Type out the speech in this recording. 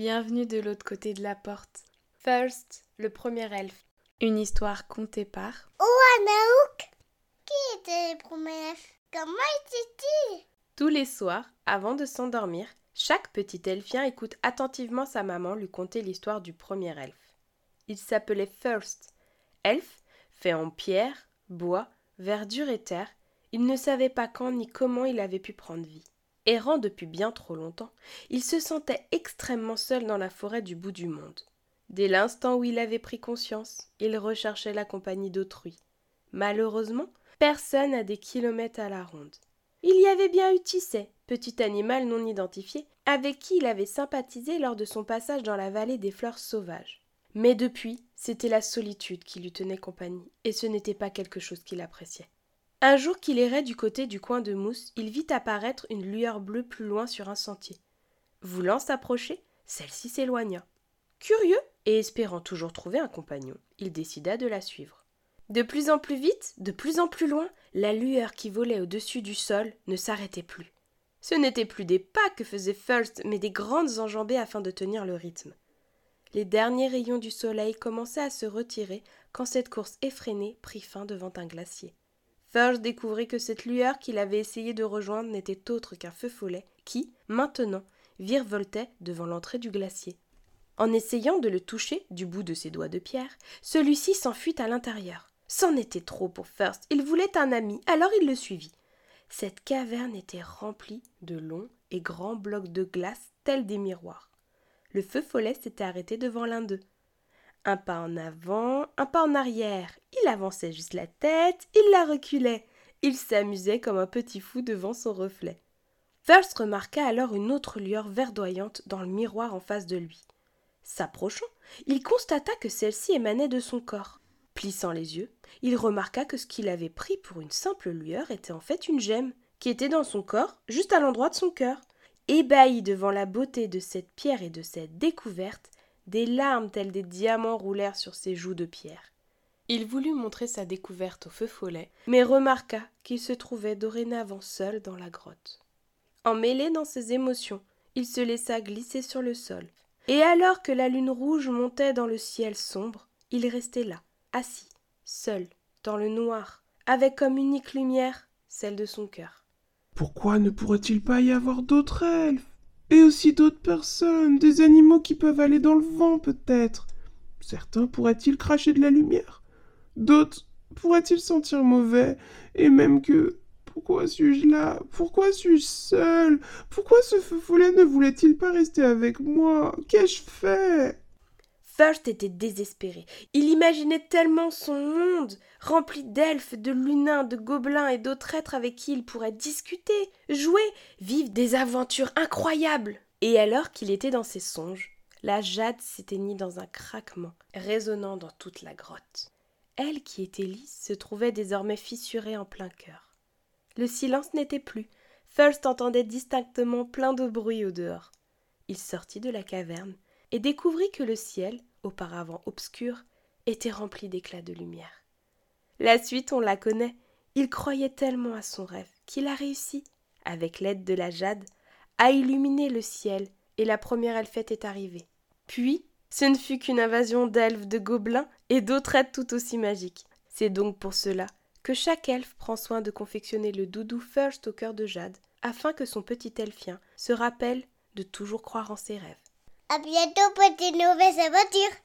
Bienvenue de l'autre côté de la porte. First, le premier elfe. Une histoire contée par. Oh, Qui était le premier elfe Comment était-il Tous les soirs, avant de s'endormir, chaque petit elfien écoute attentivement sa maman lui conter l'histoire du premier elfe. Il s'appelait First. Elfe, fait en pierre, bois, verdure et terre, il ne savait pas quand ni comment il avait pu prendre vie. Errant depuis bien trop longtemps, il se sentait extrêmement seul dans la forêt du bout du monde. Dès l'instant où il avait pris conscience, il recherchait la compagnie d'autrui. Malheureusement, personne à des kilomètres à la ronde. Il y avait bien eu Tisset, petit animal non identifié, avec qui il avait sympathisé lors de son passage dans la vallée des fleurs sauvages. Mais depuis, c'était la solitude qui lui tenait compagnie, et ce n'était pas quelque chose qu'il appréciait. Un jour qu'il errait du côté du coin de mousse, il vit apparaître une lueur bleue plus loin sur un sentier. Voulant s'approcher, celle-ci s'éloigna. Curieux, et espérant toujours trouver un compagnon, il décida de la suivre. De plus en plus vite, de plus en plus loin, la lueur qui volait au-dessus du sol ne s'arrêtait plus. Ce n'étaient plus des pas que faisait First, mais des grandes enjambées afin de tenir le rythme. Les derniers rayons du soleil commençaient à se retirer quand cette course effrénée prit fin devant un glacier. First découvrit que cette lueur qu'il avait essayé de rejoindre n'était autre qu'un feu follet qui, maintenant, virevoltait devant l'entrée du glacier. En essayant de le toucher du bout de ses doigts de pierre, celui-ci s'enfuit à l'intérieur. C'en était trop pour First. Il voulait un ami, alors il le suivit. Cette caverne était remplie de longs et grands blocs de glace tels des miroirs. Le feu follet s'était arrêté devant l'un d'eux. Un pas en avant, un pas en arrière. Il avançait juste la tête, il la reculait. Il s'amusait comme un petit fou devant son reflet. First remarqua alors une autre lueur verdoyante dans le miroir en face de lui. S'approchant, il constata que celle-ci émanait de son corps. Plissant les yeux, il remarqua que ce qu'il avait pris pour une simple lueur était en fait une gemme, qui était dans son corps, juste à l'endroit de son cœur. Ébahi devant la beauté de cette pierre et de cette découverte, des larmes telles des diamants roulèrent sur ses joues de pierre. Il voulut montrer sa découverte au feu follet, mais remarqua qu'il se trouvait dorénavant seul dans la grotte. Emmêlé dans ses émotions, il se laissa glisser sur le sol, et alors que la lune rouge montait dans le ciel sombre, il restait là, assis, seul, dans le noir, avec comme unique lumière celle de son cœur. Pourquoi ne pourrait-il pas y avoir d'autres elfes? Et aussi d'autres personnes, des animaux qui peuvent aller dans le vent peut-être. Certains pourraient-ils cracher de la lumière? D'autres pourraient-ils sentir mauvais? Et même que pourquoi suis-je là? Pourquoi suis-je seul? Pourquoi ce feu follet ne voulait-il pas rester avec moi? Qu'ai-je fait? First était désespéré. Il imaginait tellement son monde, rempli d'elfes, de lunins, de gobelins et d'autres êtres avec qui il pourrait discuter, jouer, vivre des aventures incroyables. Et alors qu'il était dans ses songes, la jade s'éteignit dans un craquement, résonnant dans toute la grotte. Elle, qui était lisse, se trouvait désormais fissurée en plein cœur. Le silence n'était plus. First entendait distinctement plein de bruit au dehors. Il sortit de la caverne et découvrit que le ciel, auparavant obscur, était rempli d'éclats de lumière. La suite, on la connaît. Il croyait tellement à son rêve qu'il a réussi, avec l'aide de la jade, à illuminer le ciel, et la première elfette est arrivée. Puis, ce ne fut qu'une invasion d'elfes, de gobelins et d'autres êtres tout aussi magiques. C'est donc pour cela que chaque elfe prend soin de confectionner le doudou first au cœur de jade, afin que son petit elfien se rappelle de toujours croire en ses rêves. À bientôt pour de nouvelles aventures.